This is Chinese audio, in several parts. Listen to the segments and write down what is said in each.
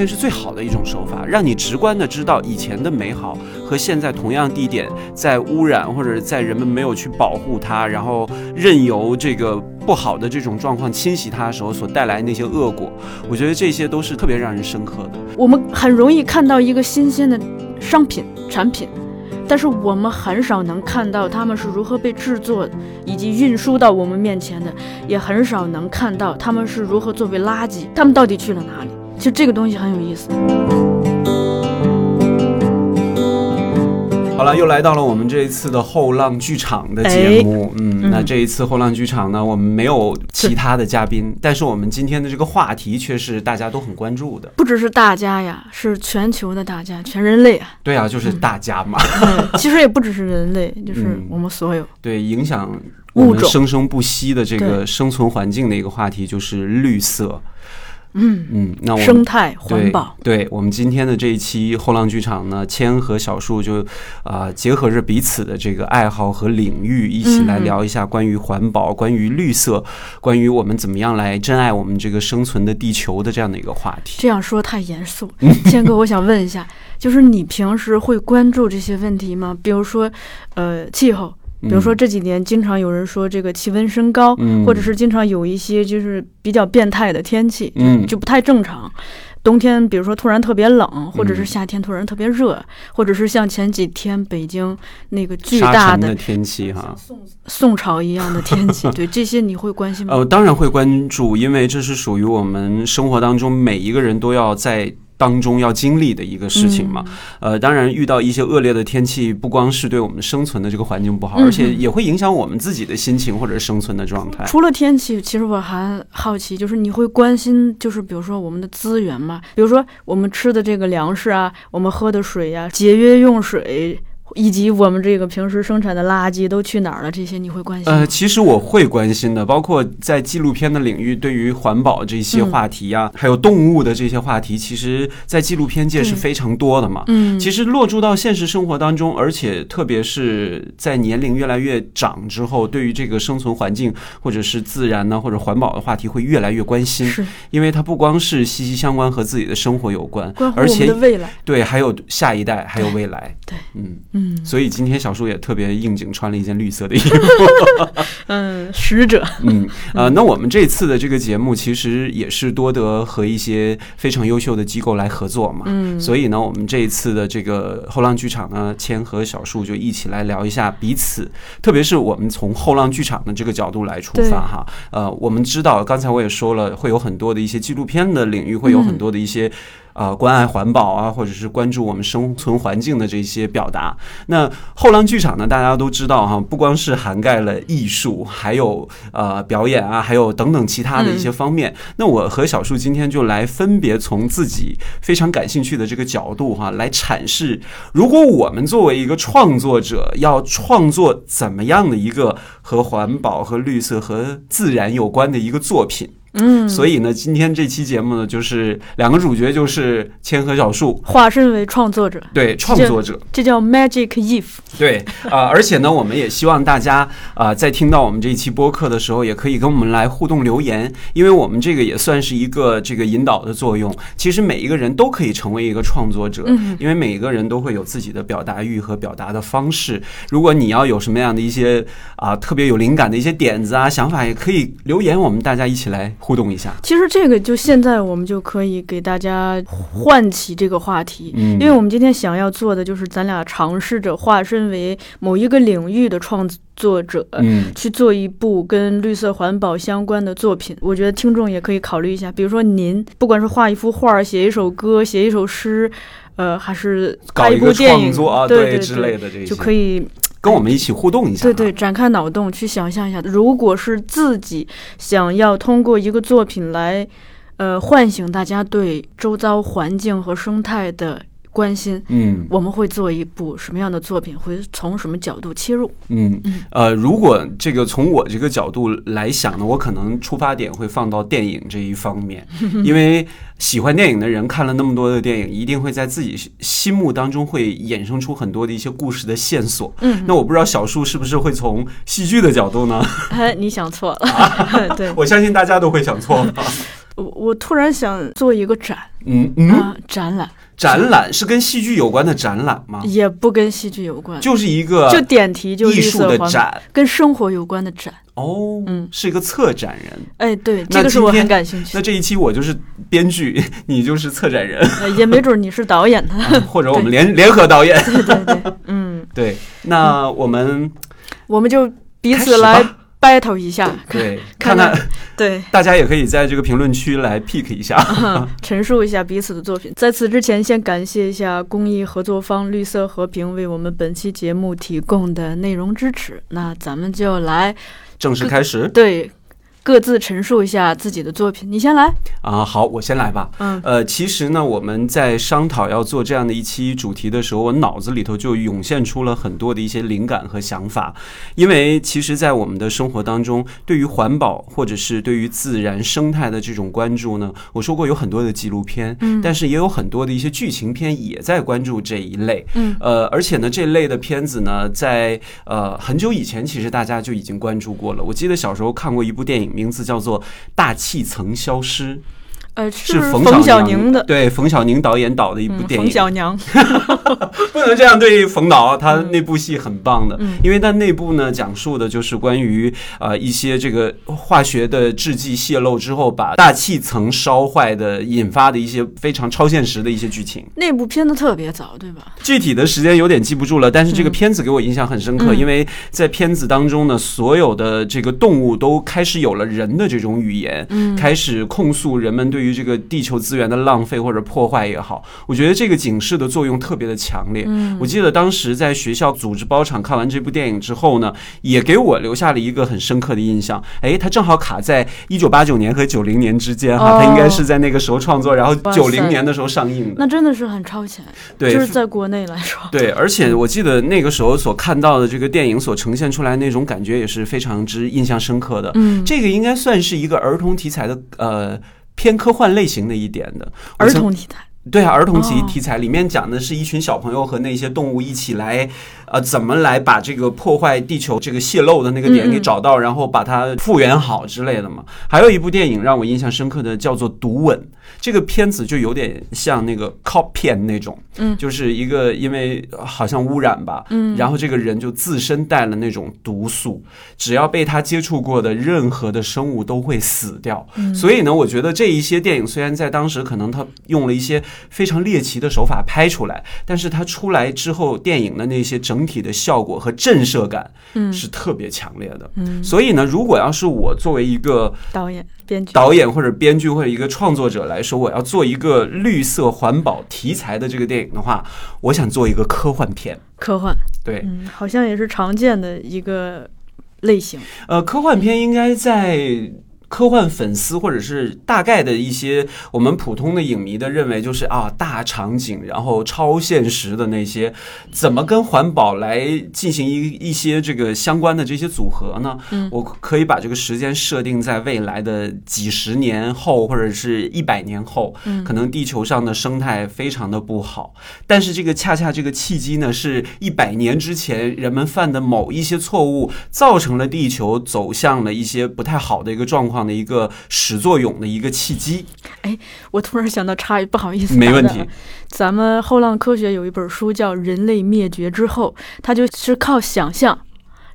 录片是最好的一种手法，让你直观的知道以前的美好和现在同样地点在污染或者在人们没有去保护它，然后任由这个不好的这种状况侵袭它的时候所带来那些恶果。我觉得这些都是特别让人深刻的。我们很容易看到一个新鲜的商品产品。但是我们很少能看到他们是如何被制作以及运输到我们面前的，也很少能看到他们是如何作为垃圾，他们到底去了哪里？其实这个东西很有意思。好了，又来到了我们这一次的后浪剧场的节目。嗯，那这一次后浪剧场呢，我们没有其他的嘉宾，但是我们今天的这个话题却是大家都很关注的。不只是大家呀，是全球的大家，全人类啊。对啊，就是大家嘛。其实也不只是人类，就是我们所有。对，影响我们生生不息的这个生存环境的一个话题，就是绿色。嗯嗯，那我生态环保，对我们今天的这一期后浪剧场呢，千和小树就啊结合着彼此的这个爱好和领域，一起来聊一下关于环保、关于绿色、关于我们怎么样来珍爱我们这个生存的地球的这样的一个话题。这样说太严肃，千哥，我想问一下，就是你平时会关注这些问题吗？比如说，呃，气候。比如说这几年经常有人说这个气温升高，或者是经常有一些就是比较变态的天气，就不太正常。冬天比如说突然特别冷，或者是夏天突然特别热，或者是像前几天北京那个巨大的天气哈，宋宋朝一样的天气，对这些你会关心吗？呃，当然会关注，因为这是属于我们生活当中每一个人都要在。当中要经历的一个事情嘛，呃，当然遇到一些恶劣的天气，不光是对我们生存的这个环境不好，而且也会影响我们自己的心情或者生存的状态。除了天气，其实我还好奇，就是你会关心，就是比如说我们的资源嘛，比如说我们吃的这个粮食啊，我们喝的水呀，节约用水。以及我们这个平时生产的垃圾都去哪儿了？这些你会关心？呃，其实我会关心的，包括在纪录片的领域，对于环保这些话题呀，还有动物的这些话题，其实，在纪录片界是非常多的嘛。嗯，其实落注到现实生活当中，而且特别是在年龄越来越长之后，对于这个生存环境或者是自然呢，或者环保的话题，会越来越关心。是，因为它不光是息息相关和自己的生活有关，而且未来对，还有下一代，还有未来。对，嗯。嗯，所以今天小树也特别应景，穿了一件绿色的衣服。嗯，使者。嗯，呃，那我们这次的这个节目其实也是多得和一些非常优秀的机构来合作嘛。嗯，所以呢，我们这一次的这个后浪剧场呢，千和小树就一起来聊一下彼此，特别是我们从后浪剧场的这个角度来出发哈。呃，我们知道，刚才我也说了，会有很多的一些纪录片的领域，会有很多的一些。啊，关爱环保啊，或者是关注我们生存环境的这些表达。那后浪剧场呢，大家都知道哈，不光是涵盖了艺术，还有呃表演啊，还有等等其他的一些方面。那我和小树今天就来分别从自己非常感兴趣的这个角度哈，来阐释，如果我们作为一个创作者，要创作怎么样的一个和环保、和绿色、和自然有关的一个作品。嗯，所以呢，今天这期节目呢，就是两个主角，就是千和小树，化身为创作者，对，创作者，这叫 Magic Eve。对，啊，而且呢，我们也希望大家啊，在听到我们这一期播客的时候，也可以跟我们来互动留言，因为我们这个也算是一个这个引导的作用。其实每一个人都可以成为一个创作者，因为每一个人都会有自己的表达欲和表达的方式。如果你要有什么样的一些啊特别有灵感的一些点子啊想法，也可以留言，我们大家一起来。互动一下，其实这个就现在我们就可以给大家唤起这个话题，嗯，因为我们今天想要做的就是咱俩尝试着化身为某一个领域的创作者，嗯，去做一部跟绿色环保相关的作品。我觉得听众也可以考虑一下，比如说您不管是画一幅画、写一首歌、写一首诗，呃，还是搞一部电影啊，对之类的，这就可以。跟我们一起互动一下，对对，展开脑洞去想象一下，如果是自己想要通过一个作品来，呃，唤醒大家对周遭环境和生态的。关心，嗯，我们会做一部什么样的作品？会从什么角度切入？嗯，呃，如果这个从我这个角度来想呢，我可能出发点会放到电影这一方面，因为喜欢电影的人看了那么多的电影，一定会在自己心目当中会衍生出很多的一些故事的线索。嗯，那我不知道小树是不是会从戏剧的角度呢？哎，你想错了，对，我相信大家都会想错。我我突然想做一个展，嗯嗯，啊，展览展览是跟戏剧有关的展览吗？也不跟戏剧有关，就是一个就点题就绿艺术的展跟生活有关的展。哦，嗯是一个策展人。哎，对，这个是我很感兴趣那。这一期我就是编剧，你就是策展人，呃也没准你是导演呢。或者我们联联合导演。对对对，嗯，对，那我们我们就彼此来吧 battle 一下，对看看看，对，大家也可以在这个评论区来 pick 一下。陈述一下彼此的作品。在此之前，先感谢一下公益合作方绿色和平为我们本期节目提供的内容支持。那咱们就来正式开始对各自陈述一下自己的作品。你先来，啊，好，我先来吧。嗯呃，其实呢，我们在商讨要做这样的一期主题的时候，我脑子里头就涌现出了很多的一些灵感和想法。因为其实，在我们的生活当中，对于环保或者是对于自然生态的这种关注呢，我说过有很多的纪录片，嗯但是也有很多的一些剧情片也在关注这一类。嗯呃，而且呢，这类的片子呢，在呃很久以前，其实大家就已经关注过了。我记得小时候看过一部电影，名字叫做《大气层消失》，呃，是冯冯小宁宁的。对，冯小宁导演导的一部嗯，电影。冯小娘，不能这样对冯导，他那部戏很棒的，嗯因为他内部呢讲述的就是关于呃一些这个化学的制剂泄露之后，把大气层烧坏的引发的一些非常超现实的一些剧情。那部片子特别早，对吧？具体的时间有点记不住了，但是这个片子给我印象很深刻，嗯因为在片子当中呢，所有的这个动物都开始有了人的这种语言，嗯开始控诉人们对于这个地球资源的浪费或者破坏也好，我觉得这个警示的作用特别的强烈。嗯我记得当时在学校组织包场看完这部电影之后呢，也给我留下了一个很深刻的印象。哎，它正好卡在一九八九年和九零年之间哈，哦它应该是在那个时候创作，然后九零年的时候上映的。那真的是很超前，对，就是在国内来说。对，而且我记得那个时候所看到的这个电影所呈现出来那种感觉也是非常之印象深刻的。嗯，这个应该算是一个儿童题材的呃偏科幻类型的一点的儿童题材。对啊，儿童题哦题材里面讲的是一群小朋友和那些动物一起来，呃，怎么来把这个破坏地球这个泄漏的那个点给找到，然后把它复原好之类的嘛。还有一部电影让我印象深刻的叫做《毒吻》，这个片子就有点像那个 cop 片那种，嗯就是一个因为好像污染吧，嗯，然后这个人就自身带了那种毒素，只要被他接触过的任何的生物都会死掉。嗯所以呢，我觉得这一些电影虽然在当时可能他用了一些非常猎奇的手法拍出来，但是他出来之后，电影的那些整体的效果和震慑感嗯是特别强烈的。嗯，所以呢，如果要是我作为一个导演、编剧，导演或者编剧或者一个创作者来说，我要做一个绿色环保题材的这个电影的话，我想做一个科幻片。科幻，对，嗯，好像也是常见的一个类型。呃，科幻片应该在科幻粉丝或者是大概的一些我们普通的影迷的认为，就是啊大场景，然后超现实的那些，怎么跟环保来进行一一些这个相关的这些组合呢？嗯。我可以把这个时间设定在未来的几十年后，或者是一百年后，嗯。可能地球上的生态非常的不好，但是这个恰恰这个契机呢，是一百年之前人们犯的某一些错误，造成了地球走向了一些不太好的一个状况的一个始作俑的一个契机。哎我突然想到插一，不好意思，没问题。咱们后浪科学有一本书叫《人类灭绝之后》，它就是靠想象，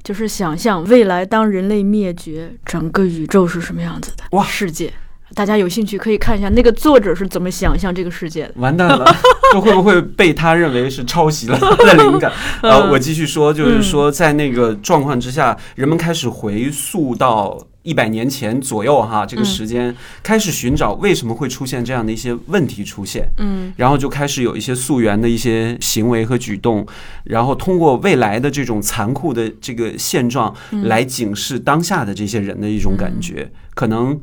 就是想象未来当人类灭绝，整个宇宙是什么样子的哇世界。大家有兴趣可以看一下那个作者是怎么想象这个世界的。完蛋了，这会不会被他认为是抄袭了他的灵感？呃，我继续说，就是说，在那个状况之下，人们开始回溯到一百年前左右哈，这个时间开始寻找为什么会出现这样的一些问题出现。嗯然后就开始有一些溯源的一些行为和举动，然后通过未来的这种残酷的这个现状来警示当下的这些人的一种感觉，可能。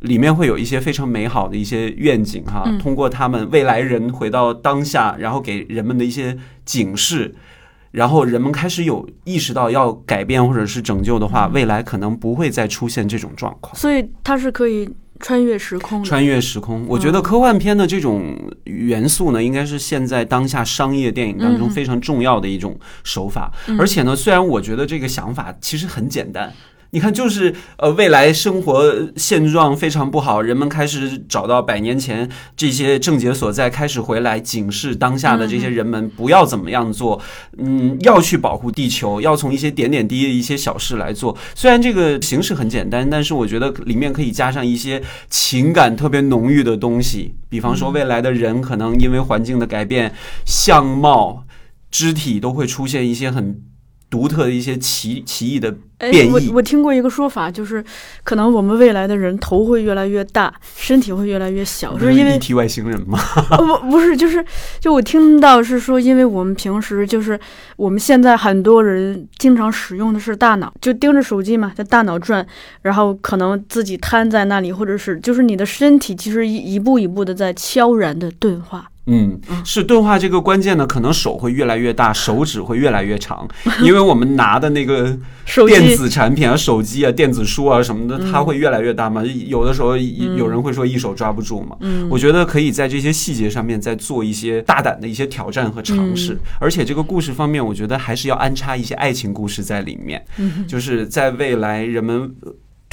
里面会有一些非常美好的一些愿景哈，嗯通过他们未来人回到当下，然后给人们的一些警示，然后人们开始有意识到要改变或者是拯救的话，未来可能不会再出现这种状况。所以它是可以穿越时空。穿越时空，我觉得科幻片的这种元素呢，应该是现在当下商业电影当中嗯非常重要的一种手法。嗯而且呢，虽然我觉得这个想法其实很简单。你看，就是呃，未来生活现状非常不好，人们开始找到百年前这些症结所在，开始回来警示当下的这些人们不要怎么样做，嗯，要去保护地球，要从一些点点滴滴的一些小事来做。虽然这个形式很简单，但是我觉得里面可以加上一些情感特别浓郁的东西，比方说未来的人可能因为环境的改变，相貌、肢体都会出现一些很。独特的一些奇奇异的变异。我我听过一个说法，就是可能我们未来的人头会越来越大，身体会越来越小，是因为体外星人吗？不不是，就是就我听到是说，因为我们平时就是我们现在很多人经常使用的是大脑，就盯着手机嘛，在大脑转，然后可能自己瘫在那里，或者是就是你的身体其实一一步一步的在悄然的钝化。嗯，是钝化这个关键呢，可能手会越来越大，手指会越来越长，因为我们拿的那个电子产品啊、手机啊、电子书啊什么的，它会越来越大嘛。有的时候有人会说一手抓不住嘛。嗯，我觉得可以在这些细节上面再做一些大胆的一些挑战和尝试，而且这个故事方面，我觉得还是要安插一些爱情故事在里面，就是在未来人们。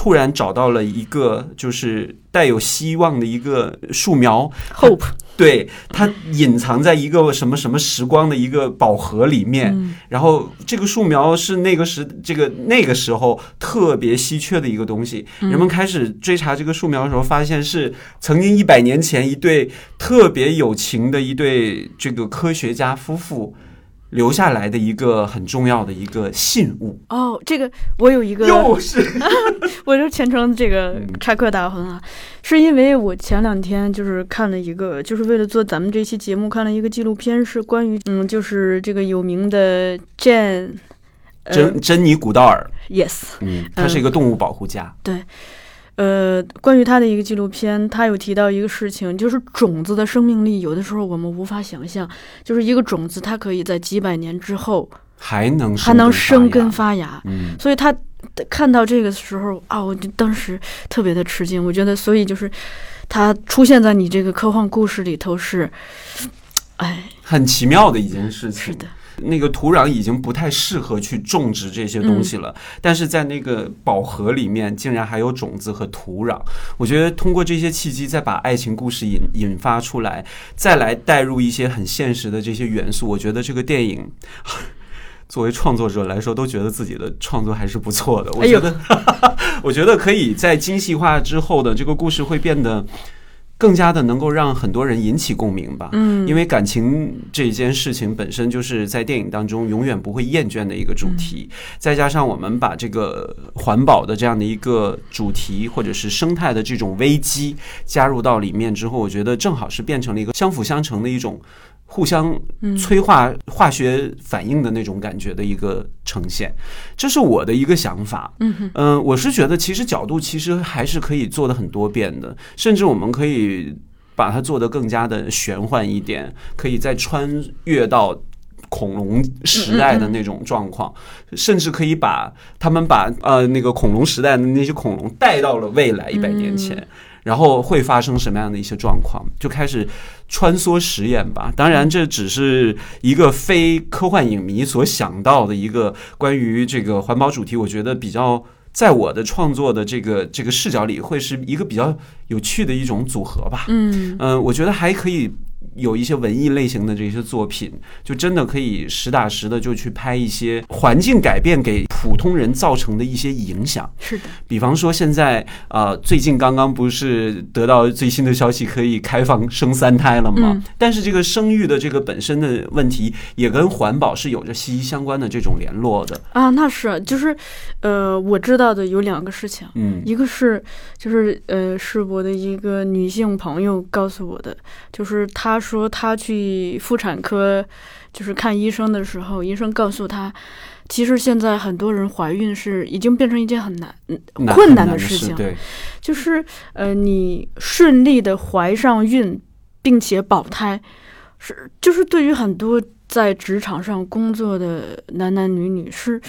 突然找到了一个就是带有希望的一个树苗，hope，对它隐藏在一个什么什么时光的一个宝盒里面，然后这个树苗是那个时这个那个时候特别稀缺的一个东西，人们开始追查这个树苗的时候，发现是曾经一百年前一对特别有情的一对这个科学家夫妇。留下来的一个很重要的一个信物。哦，这个我有一个，又是，我就全程这个插科打诨啊，是因为我前两天就是看了一个，就是为了做咱们这期节目看了一个纪录片，是关于嗯，就是这个有名的 Jane，珍珍妮古道尔，yes，嗯，他是一个动物保护家，对。呃，关于他的一个纪录片，他有提到一个事情，就是种子的生命力，有的时候我们无法想象，就是一个种子，它可以在几百年之后还能还能生根发芽。嗯，所以他看到这个时候啊，我就当时特别的吃惊。我觉得，所以就是他出现在你这个科幻故事里头是，哎，很奇妙的一件事情。是的。那个土壤已经不太适合去种植这些东西了，但是在那个宝盒里面竟然还有种子和土壤。我觉得通过这些契机，再把爱情故事引引发出来，再来带入一些很现实的这些元素，我觉得这个电影 作为创作者来说，都觉得自己的创作还是不错的。我觉得，我觉得可以在精细化之后的这个故事会变得。更加的能够让很多人引起共鸣吧，嗯，因为感情这件事情本身就是在电影当中永远不会厌倦的一个主题，再加上我们把这个环保的这样的一个主题或者是生态的这种危机加入到里面之后，我觉得正好是变成了一个相辅相成的一种。互相催化化学反应的那种感觉的一个呈现，这是我的一个想法。嗯嗯，我是觉得其实角度其实还是可以做的很多变的，甚至我们可以把它做得更加的玄幻一点，可以再穿越到恐龙时代的那种状况，甚至可以把他们把呃那个恐龙时代的那些恐龙带到了未来一百年前。然后会发生什么样的一些状况？就开始穿梭实验吧。当然，这只是一个非科幻影迷所想到的一个关于这个环保主题。我觉得比较在我的创作的这个这个视角里，会是一个比较有趣的一种组合吧。嗯嗯，我觉得还可以。有一些文艺类型的这些作品，就真的可以实打实的就去拍一些环境改变给普通人造成的一些影响。是的，比方说现在啊，最近刚刚不是得到最新的消息，可以开放生三胎了吗？但是这个生育的这个本身的问题，也跟环保是有着息息相关的这种联络的啊。那是就是，呃，我知道的有两个事情，嗯，一个是就是呃，是我的一个女性朋友告诉我的，就是她。说她去妇产科，就是看医生的时候，医生告诉她，其实现在很多人怀孕是已经变成一件很难、困难的事情。对，就是呃，你顺利的怀上孕，并且保胎，是就是对于很多在职场上工作的男男女女是。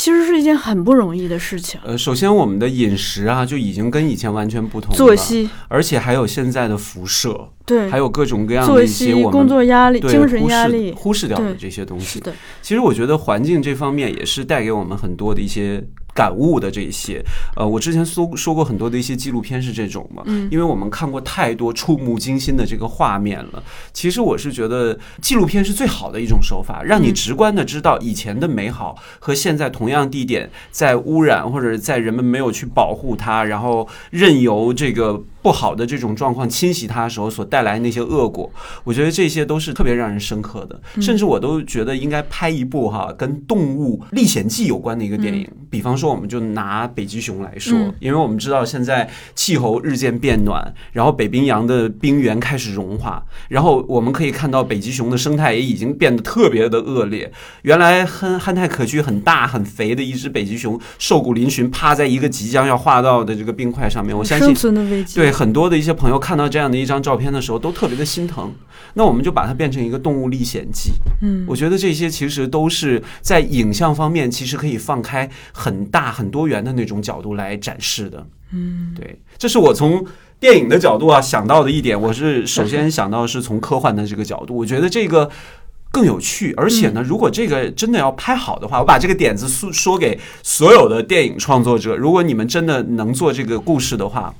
其实是一件很不容易的事情。呃，首先我们的饮食啊，就已经跟以前完全不同。作息，而且还有现在的辐射，对，还有各种各样的一些我们工作压力、精神压力忽视掉的这些东西。的，其实我觉得环境这方面也是带给我们很多的一些。感悟的这些。呃，我之前说说过很多的一些纪录片是这种嘛，嗯因为我们看过太多触目惊心的这个画面了。其实我是觉得纪录片是最好的一种手法，让你嗯直观的知道以前的美好和现在同样地点在污染或者在人们没有去保护它，然后任由这个不好的这种状况侵袭它的时候所带来的那些恶果。我觉得这些都是特别让人深刻的，甚至我都觉得应该拍一部哈跟《动物历险记》有关的一个电影。比方说，我们就拿北极熊来说，嗯因为我们知道现在气候日渐变暖，然后北冰洋的冰原开始融化，然后我们可以看到北极熊的生态也已经变得特别的恶劣。原来憨憨态可掬、很大很肥的一只北极熊，瘦骨嶙峋，趴在一个即将要化到的这个冰块上面。我相信生存的危机。对很多的一些朋友看到这样的一张照片的时候，都特别的心疼。那我们就把它变成一个动物历险记。嗯，我觉得这些其实都是在影像方面，其实可以放开很大很多元的那种角度来展示的。嗯，对，这是我从电影的角度啊想到的一点。我是首先想到是从科幻的这个角度，我觉得这个。更有趣，而且呢，如果这个真的要拍好的话，我把这个点子说说给所有的电影创作者，如果你们真的能做这个故事的话，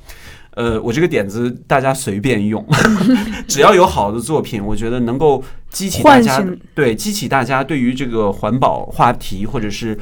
呃，我这个点子大家随便用，只要有好的作品，我觉得能够激起大家对激起大家对于这个环保话题或者是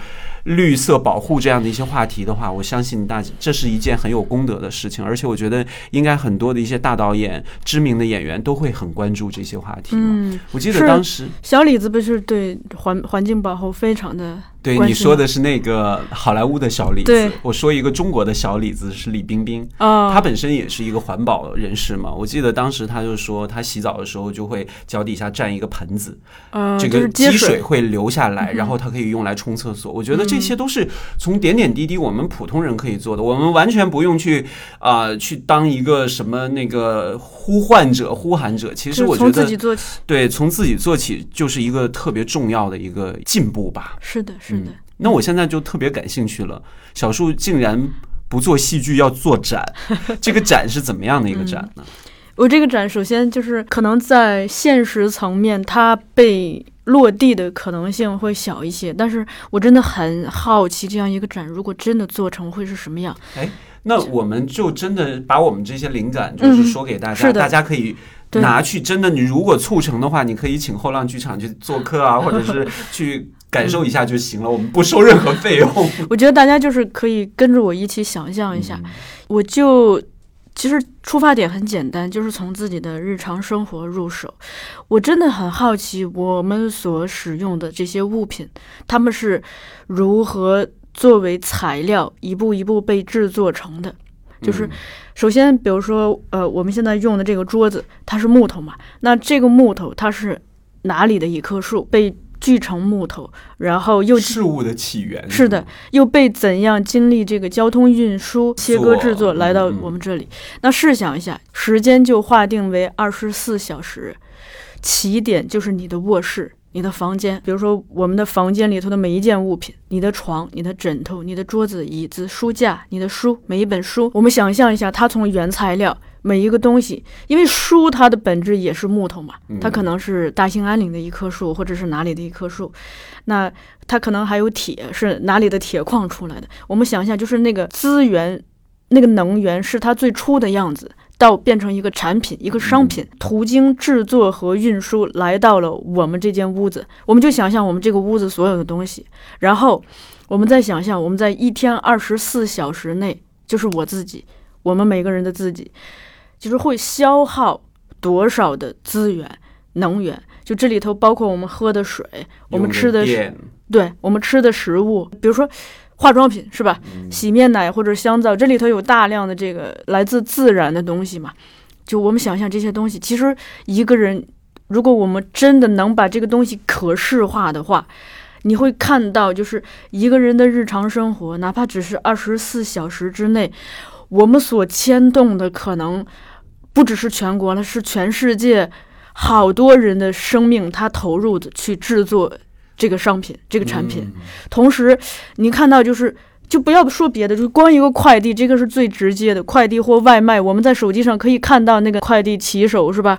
绿色保护这样的一些话题的话，我相信大这是一件很有功德的事情，而且我觉得应该很多的一些大导演、知名的演员都会很关注这些话题。嗯，我记得当时小李子不是对环环境保护非常的对你说的是那个好莱坞的小李子对，我说一个中国的小李子是李冰冰。啊，他本身也是一个环保人士嘛，我记得当时他就说，他洗澡的时候就会脚底下站一个盆子，嗯，这个积水会流下来，然后它可以用来冲厕所。我觉得这些都是从点点滴滴我们普通人可以做的，我们完全不用去啊、去当一个什么那个呼唤者、呼喊者。其实我觉得自己做起。对，从自己做起就是一个特别重要的一个进步吧。是的，是的嗯。那我现在就特别感兴趣了，小树竟然不做戏剧，要做展，这个展是怎么样的一个展呢？我这个展首先就是可能在现实层面，它被落地的可能性会小一些，但是我真的很好奇，这样一个展如果真的做成会是什么样？哎那我们就真的把我们这些灵感，就是说给大家，大家可以拿去。真的，你如果促成的话，你可以请后浪剧场去做客啊，或者是 去感受一下就行了，我们不收任何费用。我觉得大家就是可以跟着我一起想象一下，我就其实出发点很简单，就是从自己的日常生活入手。我真的很好奇，我们所使用的这些物品，它们是如何作为材料一步一步被制作成的。就是嗯首先，比如说，呃，我们现在用的这个桌子，它是木头嘛？那这个木头它是哪里的一棵树被锯成木头，然后又事物的起源是的，又被怎样经历这个交通运输、切割制作嗯来到嗯我们这里？那试想一下，时间就划定为二十四小时，起点就是你的卧室。你的房间，比如说我们的房间里头的每一件物品，你的床、你的枕头、你的桌子、椅子、书架、你的书，每一本书，我们想象一下，它从原材料每一个东西，因为书它的本质也是木头嘛，它可能是大兴安岭的一棵树，或者是哪里的一棵树，那它可能还有铁，是哪里的铁矿出来的。我们想象，就是那个资源，那个能源是它最初的样子，到变成一个产品、一个商品，途经制作和运输来到了我们这间屋子。我们就想象我们这个屋子所有的东西，然后我们再想象我们在一天二十四小时内，就是我自己，我们每个人的自己，就是会消耗多少的资源、能源。就这里头包括我们喝的水，我们吃的对我们吃的食物，比如说化妆品是吧？洗面奶或者香皂，这里头有大量的这个来自自然的东西嘛。就我们想象这些东西，其实一个人，如果我们真的能把这个东西可视化的话，你会看到，就是一个人的日常生活，哪怕只是二十四小时之内，我们所牵动的可能不只是全国了，是全世界好多人的生命，他投入的去制作这个商品、这个产品。嗯同时，你看到就是。就不要说别的，就光一个快递，这个是最直接的。快递或外卖，我们在手机上可以看到那个快递骑手，是吧？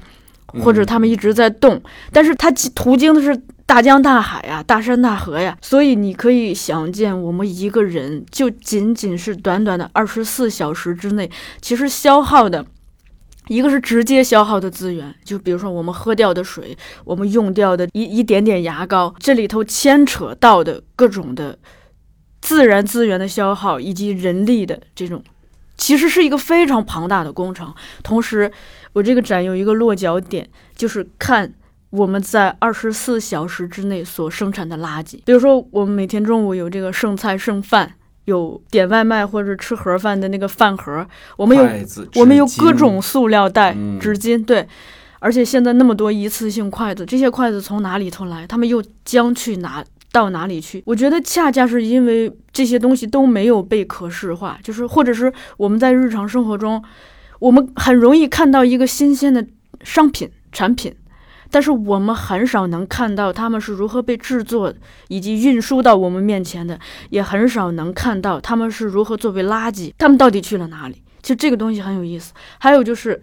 或者他们一直在动，但是它途经的是大江大海呀，大山大河呀。所以你可以想见，我们一个人就仅仅是短短的二十四小时之内，其实消耗的。一个是直接消耗的资源，就比如说我们喝掉的水，我们用掉的一一点点牙膏，这里头牵扯到的各种的自然资源的消耗以及人力的这种，其实是一个非常庞大的工程。同时，我这个展有一个落脚点，就是看我们在二十四小时之内所生产的垃圾，比如说我们每天中午有这个剩菜剩饭。有点外卖或者吃盒饭的那个饭盒，我们有我们有各种塑料袋、纸巾，对，而且现在那么多一次性筷子，这些筷子从哪里头来？他们又将去哪到哪里去？我觉得恰恰是因为这些东西都没有被可视化，就是或者是我们在日常生活中，我们很容易看到一个新鲜的商品产品。但是我们很少能看到他们是如何被制作以及运输到我们面前的，也很少能看到他们是如何作为垃圾，他们到底去了哪里？其实这个东西很有意思。还有就是，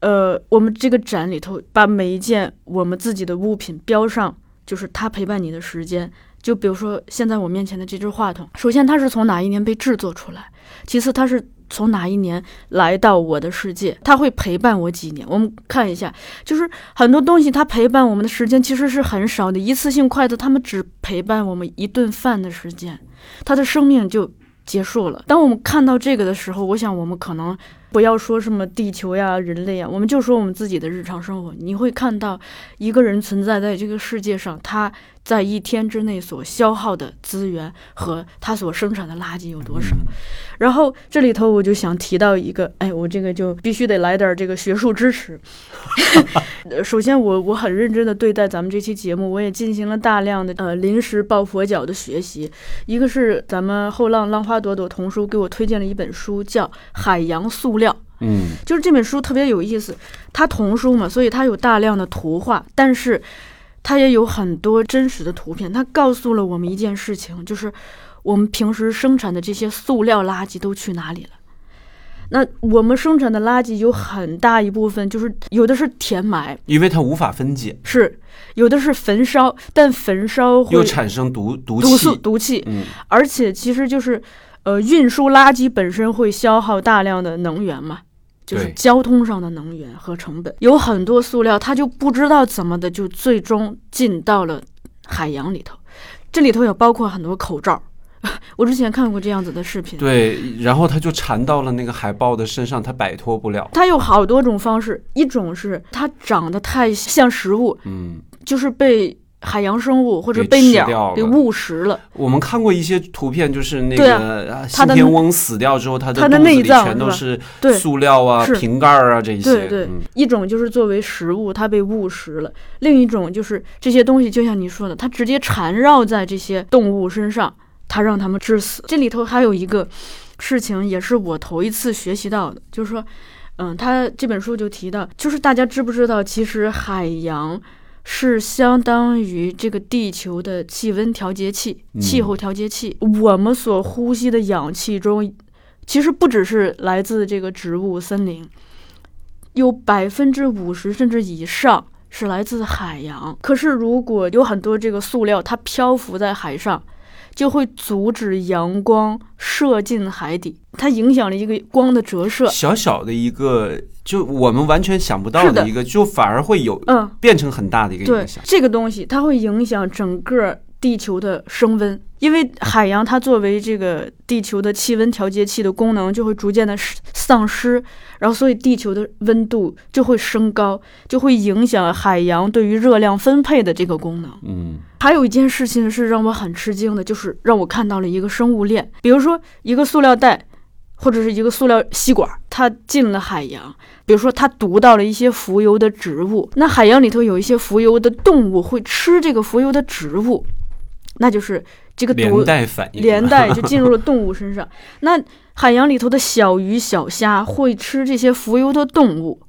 呃，我们这个展里头把每一件我们自己的物品标上，就是它陪伴你的时间。就比如说现在我面前的这只话筒，首先它是从哪一年被制作出来，其次它是。从哪一年来到我的世界？它会陪伴我几年？我们看一下，就是很多东西，它陪伴我们的时间其实是很少的。一次性筷子，它们只陪伴我们一顿饭的时间，它的生命就结束了。当我们看到这个的时候，我想我们可能不要说什么地球呀、人类呀，我们就说我们自己的日常生活。你会看到一个人存在在这个世界上，他。在一天之内所消耗的资源和他所生产的垃圾有多少？然后这里头我就想提到一个，哎，我这个就必须得来点这个学术支持。首先，我我很认真的对待咱们这期节目，我也进行了大量的呃临时抱佛脚的学习。一个是咱们后浪浪花朵朵童书给我推荐了一本书，叫《海洋塑料》。嗯，就是这本书特别有意思，它童书嘛，所以它有大量的图画，但是。它也有很多真实的图片，它告诉了我们一件事情，就是我们平时生产的这些塑料垃圾都去哪里了？那我们生产的垃圾有很大一部分就是有的是填埋，因为它无法分解；是有的是焚烧，但焚烧会又产生毒毒气，毒气。嗯，而且其实就是呃，运输垃圾本身会消耗大量的能源嘛。就是交通上的能源和成本，有很多塑料，它就不知道怎么的，就最终进到了海洋里头。这里头也包括很多口罩，我之前看过这样子的视频。对，然后它就缠到了那个海豹的身上，它摆脱不了。它有好多种方式，一种是它长得太像食物，嗯，就是被。海洋生物或者被鸟给误食了。我们看过一些图片，就是那个信天翁死掉之后，它的内脏全都是塑料啊、瓶盖啊这些。对对，一种就是作为食物，它被误食了；另一种就是这些东西，就像你说的，它直接缠绕在这些动物身上，它让它们致死。这里头还有一个事情，也是我头一次学习到的，就是说，嗯，他这本书就提到，就是大家知不知道，其实海洋。是相当于这个地球的气温调节器、气候调节器。我们所呼吸的氧气中，其实不只是来自这个植物、森林，有百分之五十甚至以上是来自海洋。可是，如果有很多这个塑料，它漂浮在海上。就会阻止阳光射进海底，它影响了一个光的折射。小小的一个，就我们完全想不到的一个，就反而会有嗯变成很大的一个影响。这个东西它会影响整个。地球的升温，因为海洋它作为这个地球的气温调节器的功能就会逐渐的丧失，然后所以地球的温度就会升高，就会影响海洋对于热量分配的这个功能。嗯，还有一件事情是让我很吃惊的，就是让我看到了一个生物链，比如说一个塑料袋或者是一个塑料吸管，它进了海洋，比如说它毒到了一些浮游的植物，那海洋里头有一些浮游的动物会吃这个浮游的植物。那就是这个毒连带反应，连带就进入了动物身上。那海洋里头的小鱼小虾会吃这些浮游的动物，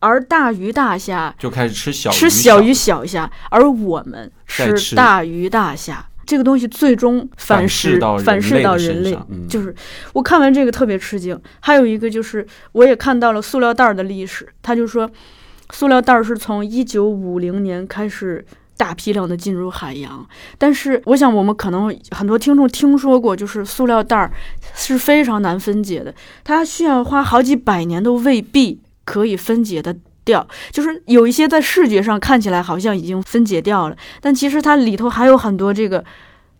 而大鱼大虾就开始吃小吃小鱼小虾，而我们吃大鱼大虾。这个东西最终反噬反噬到人类，就是我看完这个特别吃惊。还有一个就是我也看到了塑料袋的历史，他就说，塑料袋是从一九五零年开始。大批量的进入海洋。但是，我想我们可能很多听众听说过，就是塑料袋儿是非常难分解的，它需要花好几百年都未必可以分解的掉。就是有一些在视觉上看起来好像已经分解掉了，但其实它里头还有很多这个。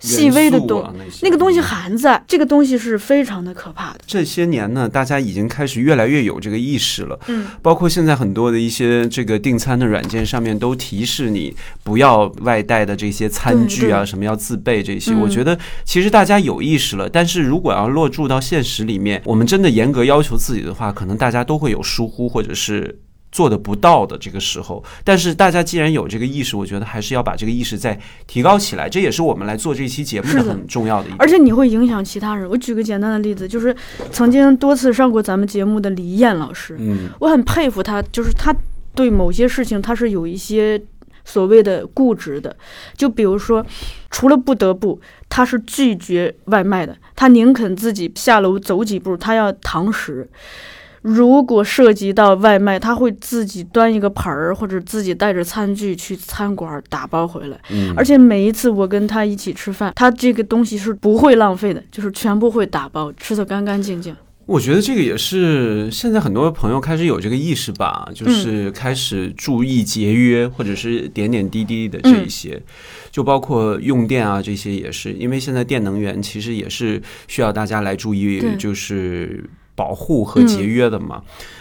细微的东，那个东西含在，这个东西是非常的可怕的。这些年呢，大家已经开始越来越有这个意识了。嗯，包括现在很多的一些这个订餐的软件上面都提示你不要外带的这些餐具啊，什么要自备这些。我觉得其实大家有意识了，但是如果要落注到现实里面，我们真的严格要求自己的话，可能大家都会有疏忽或者是。做的不到的这个时候，但是大家既然有这个意识，我觉得还是要把这个意识再提高起来，这也是我们来做这期节目的很重要的。一而且你会影响其他人。我举个简单的例子，就是曾经多次上过咱们节目的李艳老师，嗯，我很佩服他，就是他对某些事情他是有一些所谓的固执的。就比如说，除了不得不，他是拒绝外卖的，他宁肯自己下楼走几步，他要堂食。如果涉及到外卖，他会自己端一个盆儿，或者自己带着餐具去餐馆打包回来。嗯，而且每一次我跟他一起吃饭，他这个东西是不会浪费的，就是全部会打包，吃的干干净净。我觉得这个也是现在很多朋友开始有这个意识吧，就是开始注意节约，或者是点点滴滴的这一些，就包括用电啊这些也是，因为现在电能源其实也是需要大家来注意，就是。保护和节约的嘛，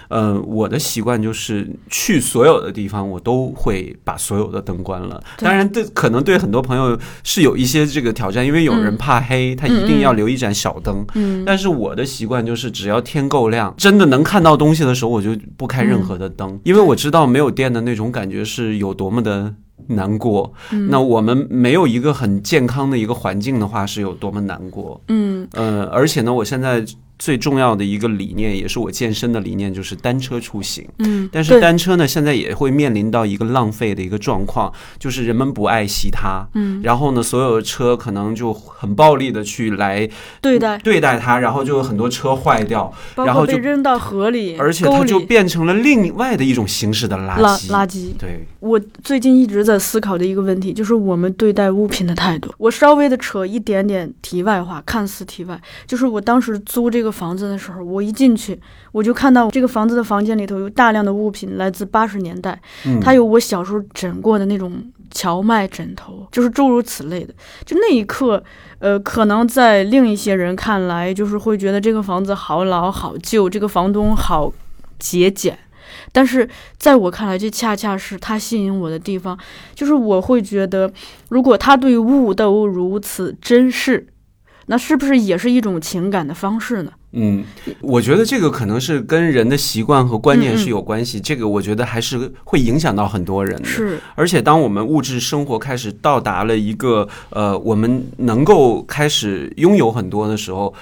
嗯，我的习惯就是去所有的地方，我都会把所有的灯关了。当然，对可能对很多朋友是有一些这个挑战，因为有人怕黑，他一定要留一盏小灯。嗯，但是我的习惯就是，只要天够亮，真的能看到东西的时候，我就不开任何的灯，因为我知道没有电的那种感觉是有多么的难过。那我们没有一个很健康的一个环境的话，是有多么难过。嗯，呃，而且呢，我现在。最重要的一个理念，也是我健身的理念，就是单车出行。嗯，但是单车呢，现在也会面临到一个浪费的一个状况，就是人们不爱惜它。嗯，然后呢，所有的车可能就很暴力的去来对待对待它，然后就有很多车坏掉，然后就扔到河里，而且它就变成了另外的一种形式的垃圾。垃圾。对，我最近一直在思考的一个问题，就是我们对待物品的态度。我稍微的扯一点点题外话，看似题外，就是我当时租这个房子的时候。我一进去，我就看到这个房子的房间里头有大量的物品，来自八十年代。它有我小时候枕过的那种荞麦枕头，就是诸如此类的。就那一刻，呃，可能在另一些人看来，就是会觉得这个房子好老好旧，这个房东好节俭。但是在我看来，这恰恰是他吸引我的地方，就是我会觉得，如果他对物都如此珍视，那是不是也是一种情感的方式呢？嗯，我觉得这个可能是跟人的习惯和观念是有关系。这个我觉得还是会影响到很多人的。是，而且当我们物质生活开始到达了一个呃，我们能够开始拥有很多的时候。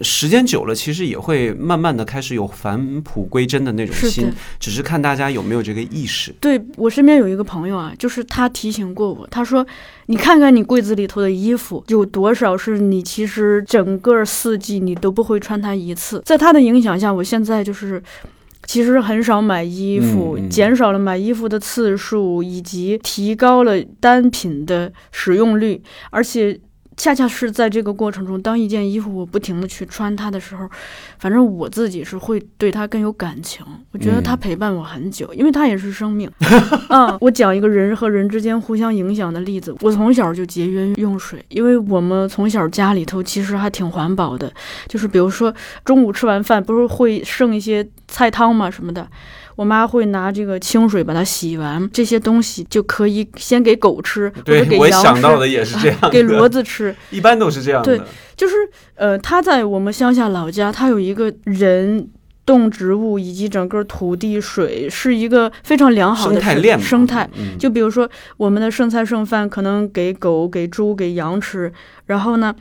时间久了，其实也会慢慢的开始有返璞归真的那种心，只是看大家有没有这个意识。对我身边有一个朋友啊，就是他提醒过我，他说：“你看看你柜子里头的衣服，有多少是你其实整个四季你都不会穿它一次。”在他的影响下，我现在就是其实很少买衣服，减少了买衣服的次数，以及提高了单品的使用率，而且。恰恰是在这个过程中，当一件衣服我不停的去穿它的时候，反正我自己是会对它更有感情。我觉得它陪伴我很久，因为它也是生命。嗯，我讲一个人和人之间互相影响的例子。我从小就节约用水，因为我们从小家里头其实还挺环保的，就是比如说中午吃完饭不是会剩一些菜汤嘛什么的。我妈会拿这个清水把它洗完，这些东西就可以先给狗吃，或者给羊吃。想到的也是这 样，给骡子吃，一般都是这样的。对，就是呃，他在我们乡下老家，他有一个人、动植物以及整个土地、水是一个非常良好的生态生态。就比如说我们的剩菜剩饭，可能给狗、给猪、给羊吃，然后呢。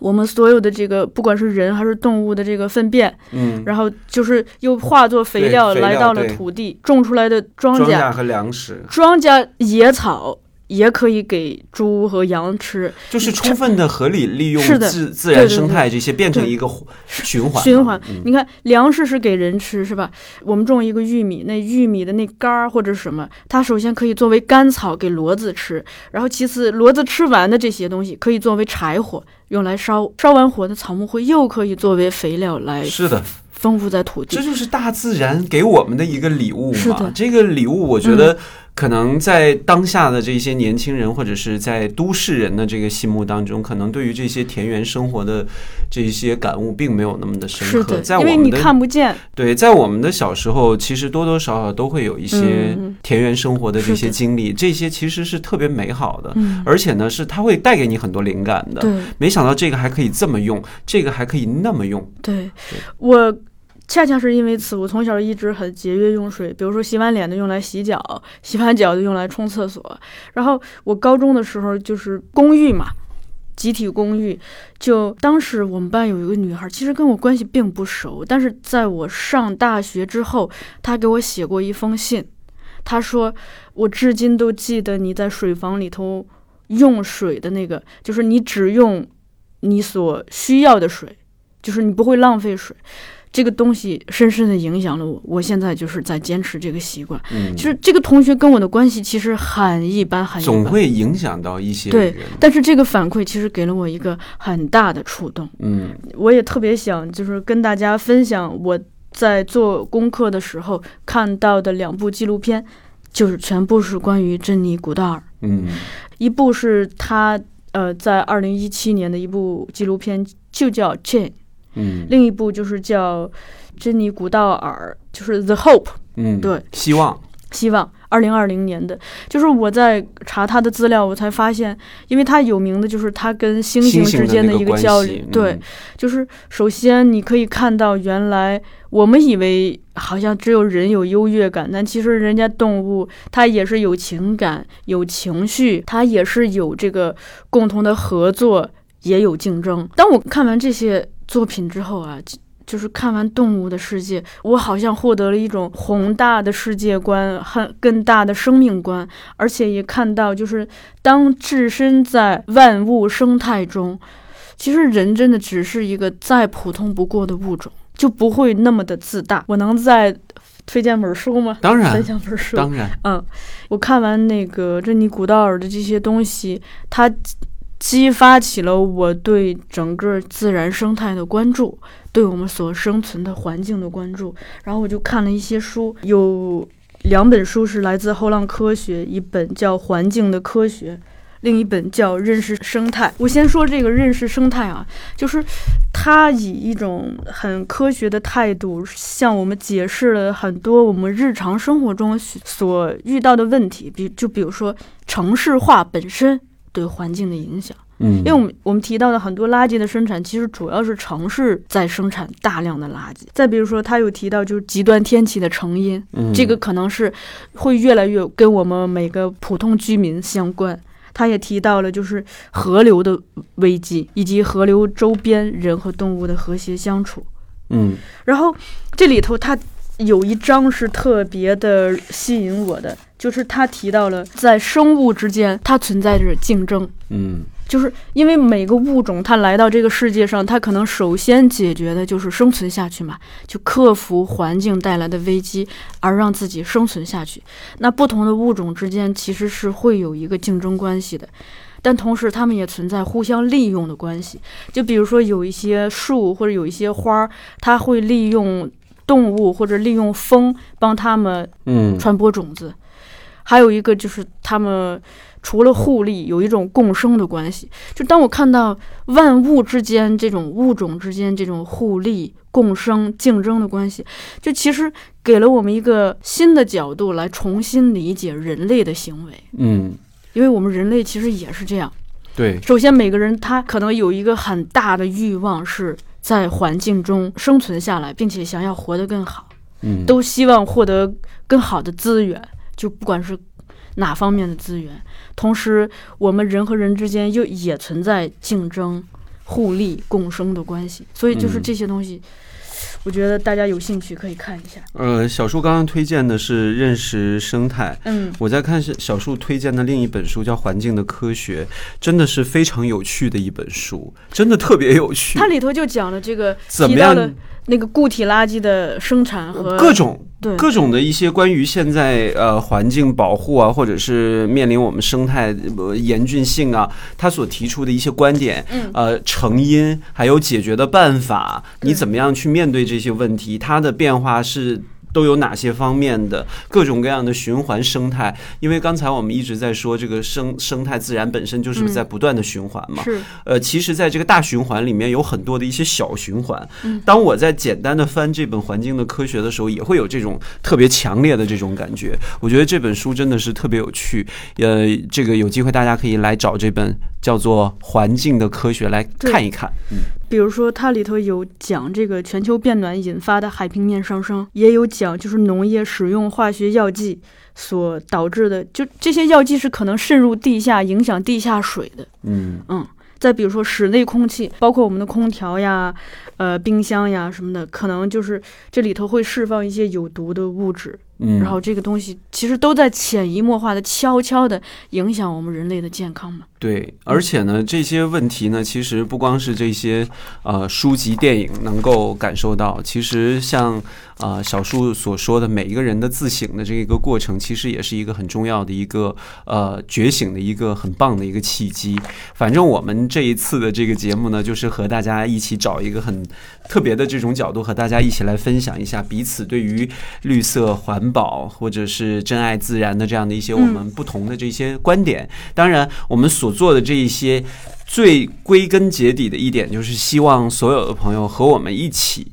我们所有的这个，不管是人还是动物的这个粪便，嗯，然后就是又化作肥料来到了土地，种出来的庄稼和粮食，庄稼野草。也可以给猪和羊吃，就是充分的合理利用是的自自然生态这些，变成一个循环。循环嗯。你看，粮食是给人吃，是吧？我们种一个玉米，那玉米的那杆儿或者什么，它首先可以作为干草给骡子吃，然后其次，骡子吃完的这些东西可以作为柴火用来烧，烧完火的草木灰又可以作为肥料来是的，丰富在土地这。就是大自然给我们的一个礼物嘛。这个礼物，我觉得可能在当下的这些年轻人，或者是在都市人的这个心目当中，可能对于这些田园生活的这些感悟，并没有那么的深刻。在我们的看不见，对，在我们的小时候，其实多多少少都会有一些田园生活的这些经历，这些其实是特别美好的，嗯，而且呢，是它会带给你很多灵感的。对没想到这个还可以这么用，这个还可以那么用。对对，我恰恰是因为此，我从小一直很节约用水，比如说洗完脸的用来洗脚，洗完脚的用来冲厕所。然后我高中的时候就是公寓嘛，集体公寓，就当时我们班有一个女孩，其实跟我关系并不熟，但是在我上大学之后，她给我写过一封信，她说我至今都记得你在水房里头用水的那个，就是你只用你所需要的水。就是你不会浪费水，这个东西深深的影响了我。我现在就是在坚持这个习惯。嗯，就是这个同学跟我的关系其实很一般，很一般。总会影响到一些对。但是这个反馈其实给了我一个很大的触动。嗯我也特别想就是跟大家分享我在做功课的时候看到的两部纪录片，就是全部是关于珍妮古道尔。嗯一部是他呃在二零一七年的一部纪录片，就叫《Chain》。嗯另一部就是叫《珍妮古道尔》，就是《The Hope》，嗯，对，希望。希望二零二零年的。就是我在查他的资料，我才发现，因为他有名的就是他跟星星星之间的一个交流，嗯对，就是首先你可以看到，原来我们以为好像只有人有优越感，但其实人家动物它也是有情感、有情绪，它也是有这个共同的合作，也有竞争。当我看完这些作品之后啊。就就是看完《动物的世界》，我好像获得了一种宏大的世界观，很更大的生命观，而且也看到，就是当置身在万物生态中，其实人真的只是一个再普通不过的物种，就不会那么的自大。我能再推荐本书吗？当然分，享本书。当然，嗯，我看完那个珍妮古道尔的这些东西，它激发起了我对整个自然生态的关注，对我们所生存的环境的关注。然后我就看了一些书，有两本书是来自后浪科学，一本叫《环境的科学》。另一本叫《认识生态》。我先说这个认识生态啊，就是它以一种很科学的态度，向我们解释了很多我们日常生活中所遇到的问题，比就比如说城市化本身对环境的影响。嗯，因为我们我们提到的很多垃圾的生产，其实主要是城市在生产大量的垃圾。再比如说，他有提到就是极端天气的成因，嗯这个可能是会越来越跟我们每个普通居民相关。他也提到了就是河流的危机，以及河流周边人和动物的和谐相处。嗯然后这里头他有一章是特别的吸引我的，就是他提到了在生物之间它存在着竞争。嗯就是因为每个物种它来到这个世界上，它可能首先解决的就是生存下去嘛，就克服环境带来的危机，而让自己生存下去。那不同的物种之间其实是会有一个竞争关系的，但同时它们也存在互相利用的关系。就比如说有一些树或者有一些花儿，它会利用动物或者利用风帮它们嗯传播种子。还有一个就是他们除了互利，有一种共生的关系。就当我看到万物之间这种物种之间这种互利、共生、竞争的关系，就其实给了我们一个新的角度来重新理解人类的行为。嗯，因为我们人类其实也是这样。对，首先，每个人他可能有一个很大的欲望，是在环境中生存下来，并且想要活得更好。嗯都希望获得更好的资源，就不管是哪方面的资源。同时，我们人和人之间又也存在竞争、互利、共生的关系。所以，就是嗯这些东西，我觉得大家有兴趣可以看一下。呃，小树刚刚推荐的是《认识生态》，嗯，我在看小树推荐的另一本书叫《环境的科学》，真的是非常有趣的一本书，真的特别有趣。它里头就讲了这个怎么样那个固体垃圾的生产和各种。各种的一些关于现在呃环境保护啊，或者是面临我们生态呃严峻性啊，他所提出的一些观点，嗯呃成因还有解决的办法，你怎么样去面对这些问题？它的变化是。都有哪些方面的各种各样的循环生态？因为刚才我们一直在说这个生生态自然本身就是在不断的循环嘛。是。呃，其实，在这个大循环里面有很多的一些小循环。当我在简单的翻这本《环境的科学》的时候，也会有这种特别强烈的这种感觉。我觉得这本书真的是特别有趣。呃，这个有机会大家可以来找这本叫做《环境的科学》来看一看。嗯。比如说，它里头有讲这个全球变暖引发的海平面上升，也有讲就是农业使用化学药剂所导致的，就这些药剂是可能渗入地下，影响地下水的。嗯嗯。再比如说室内空气，包括我们的空调呀、呃冰箱呀什么的，可能就是这里头会释放一些有毒的物质。嗯，然后这个东西其实都在潜移默化的、悄悄的影响我们人类的健康嘛。对，而且呢，这些问题呢，其实不光是这些呃书籍、电影能够感受到，其实像啊小树所说的，每一个人的自省的这个过程，其实也是一个很重要的一个呃觉醒的一个很棒的一个契机。反正我们这一次的这个节目呢，就是和大家一起找一个很特别的这种角度，和大家一起来分享一下彼此对于绿色环。环保或者是珍爱自然的这样的一些我们不同的这些观点，当然我们所做的这一些最归根结底的一点，就是希望所有的朋友和我们一起。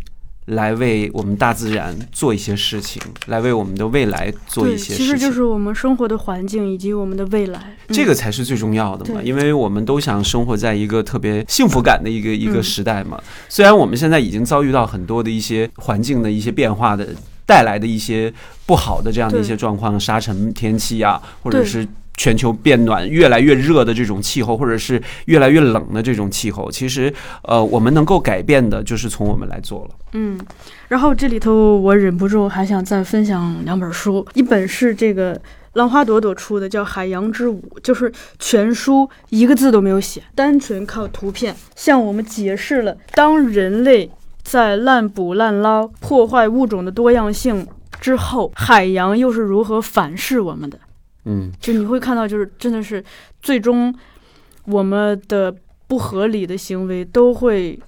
来为我们大自然做一些事情，来为我们的未来做一些事情。其实就是我们生活的环境以及我们的未来，这个才是最重要的嘛。因为我们都想生活在一个特别幸福感的一个一个时代嘛。虽然我们现在已经遭遇到很多的一些环境的一些变化的带来的一些不好的这样的一些状况，沙尘天气啊，或者是。全球变暖越来越热的这种气候，或者是越来越冷的这种气候，其实，呃，我们能够改变的，就是从我们来做了。嗯，然后这里头我忍不住还想再分享两本书，一本是这个浪花朵朵出的，叫《海洋之舞》，就是全书一个字都没有写，单纯靠图片向我们解释了当人类在滥捕滥捞、破坏物种的多样性之后，海洋又是如何反噬我们的。嗯，就你会看到，就是真的是最终我们的不合理的行为都会。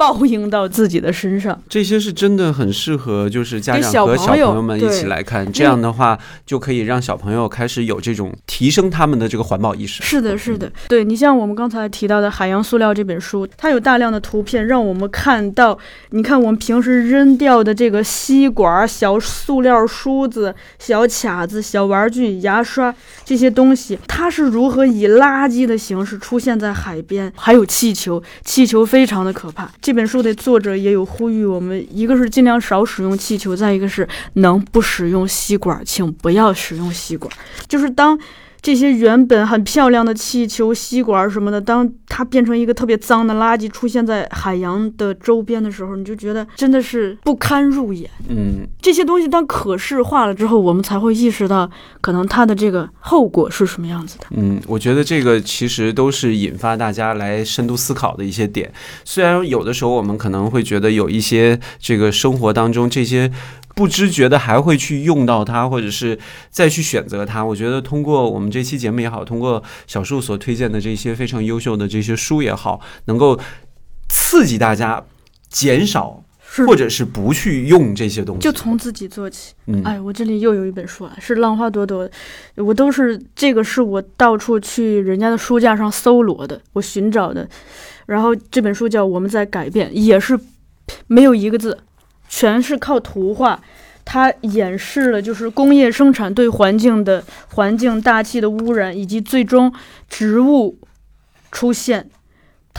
报应到自己的身上，这些是真的很适合，就是家长和小朋友们一起来看。这样的话，就可以让小朋友开始有这种提升他们的这个环保意识。是的，是的，对你像我们刚才提到的《海洋塑料》这本书，它有大量的图片，让我们看到，你看我们平时扔掉的这个吸管、小塑料梳子、小卡子、小玩具、牙刷这些东西，它是如何以垃圾的形式出现在海边？还有气球，气球非常的可怕。这本书的作者也有呼吁我们，一个是尽量少使用气球，再一个是能不使用吸管，请不要使用吸管。就是当。这些原本很漂亮的气球、吸管什么的，当它变成一个特别脏的垃圾出现在海洋的周边的时候，你就觉得真的是不堪入眼。嗯，这些东西当可视化了之后，我们才会意识到可能它的这个后果是什么样子的。嗯，我觉得这个其实都是引发大家来深度思考的一些点。虽然有的时候我们可能会觉得有一些这个生活当中这些。不知觉的还会去用到它，或者是再去选择它。我觉得通过我们这期节目也好，通过小树所推荐的这些非常优秀的这些书也好，能够刺激大家减少或者是不去用这些东西。就从自己做起。嗯哎，我这里又有一本书啊，是浪花朵朵，我都是这个是我到处去人家的书架上搜罗的，我寻找的。然后这本书叫《我们在改变》，也是没有一个字。全是靠图画，它演示了就是工业生产对环境的环境大气的污染，以及最终植物出现。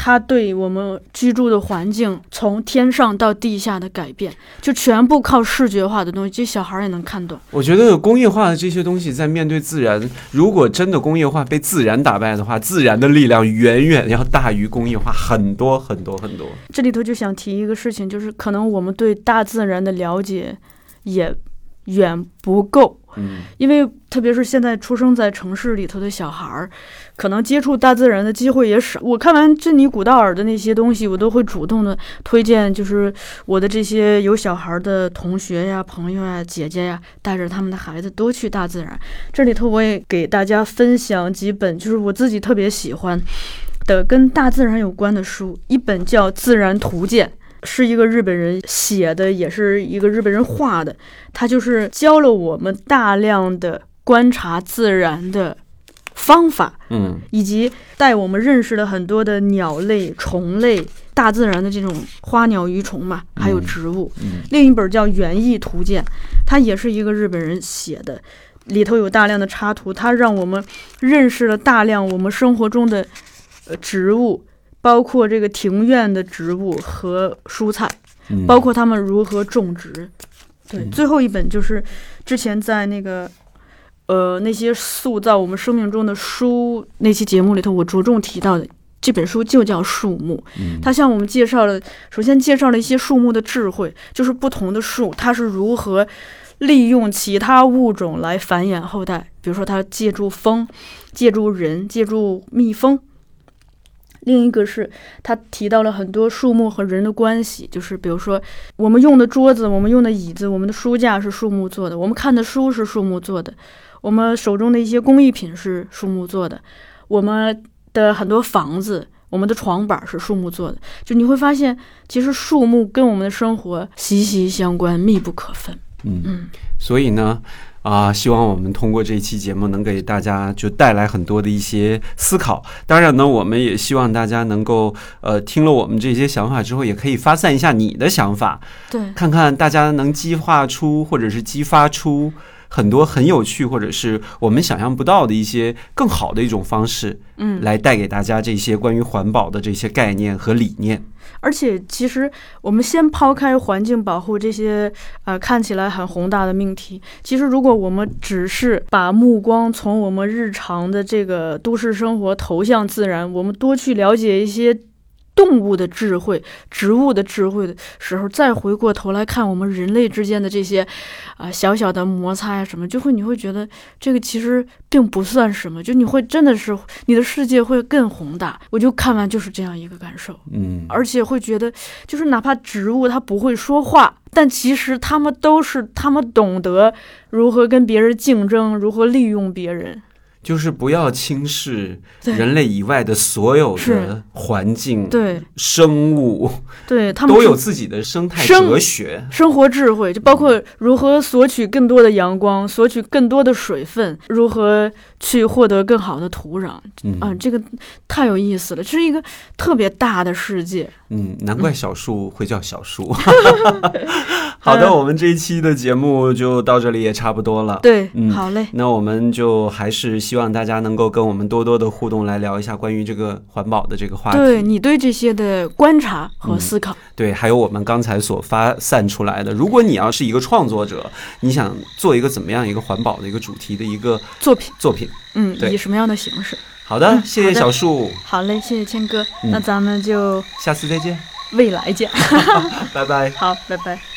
它对我们居住的环境从天上到地下的改变，就全部靠视觉化的东西，这小孩儿也能看懂。我觉得工业化的这些东西，在面对自然，如果真的工业化被自然打败的话，自然的力量远远要大于工业化很多很多很多。这里头就想提一个事情，就是可能我们对大自然的了解也远不够。嗯，因为特别是现在出生在城市里头的小孩儿，可能接触大自然的机会也少。我看完珍妮古道尔的那些东西，我都会主动的推荐，就是我的这些有小孩的同学呀、朋友呀、姐姐呀，带着他们的孩子多去大自然。这里头我也给大家分享几本，就是我自己特别喜欢的跟大自然有关的书，一本叫《自然图鉴》。是一个日本人写的，也是一个日本人画的。他就是教了我们大量的观察自然的方法，嗯，以及带我们认识了很多的鸟类、虫类、大自然的这种花鸟鱼虫嘛，还有植物。嗯，另一本叫《园艺图鉴》，它也是一个日本人写的，里头有大量的插图，它让我们认识了大量我们生活中的呃植物。包括这个庭院的植物和蔬菜，包括他们如何种植。对，最后一本就是之前在那个呃那些塑造我们生命中的书那期节目里头，我着重提到的这本书就叫《树木》。它向我们介绍了，首先介绍了一些树木的智慧，就是不同的树它是如何利用其他物种来繁衍后代。比如说，它借助风，借助人，借助蜜蜂。另一个是，他提到了很多树木和人的关系，就是比如说，我们用的桌子、我们用的椅子、我们的书架是树木做的，我们看的书是树木做的，我们手中的一些工艺品是树木做的，我们的很多房子、我们的床板是树木做的。就你会发现，其实树木跟我们的生活息息相关、密不可分。嗯嗯，所以呢。啊，希望我们通过这一期节目能给大家就带来很多的一些思考。当然呢，我们也希望大家能够呃听了我们这些想法之后，也可以发散一下你的想法，对，看看大家能激化出或者是激发出很多很有趣或者是我们想象不到的一些更好的一种方式，嗯，来带给大家这些关于环保的这些概念和理念。而且，其实我们先抛开环境保护这些呃看起来很宏大的命题，其实如果我们只是把目光从我们日常的这个都市生活投向自然，我们多去了解一些。动物的智慧、植物的智慧的时候，再回过头来看我们人类之间的这些，啊小小的摩擦呀什么，就会你会觉得这个其实并不算什么，就你会真的是你的世界会更宏大。我就看完就是这样一个感受，嗯，而且会觉得，就是哪怕植物它不会说话，但其实他们都是他们懂得如何跟别人竞争，如何利用别人。就是不要轻视人类以外的所有的环境、对生物，对他们都有自己的生态哲学、生活智慧，就包括如何索取更多的阳光、索取更多的水分，如何去获得更好的土壤。啊，这个太有意思了，这是一个特别大的世界。嗯，难怪小树会叫小树。好的，我们这一期的节目就到这里也差不多了。对，嗯，好嘞。那我们就还是希望大家能够跟我们多多的互动，来聊一下关于这个环保的这个话题。对你对这些的观察和思考。对，还有我们刚才所发散出来的，如果你要是一个创作者，你想做一个怎么样一个环保的一个主题的一个作品，作品，嗯，以什么样的形式？好的，谢谢小树。好嘞，谢谢谦哥。那咱们就下次再见，未来见。拜拜。好，拜拜。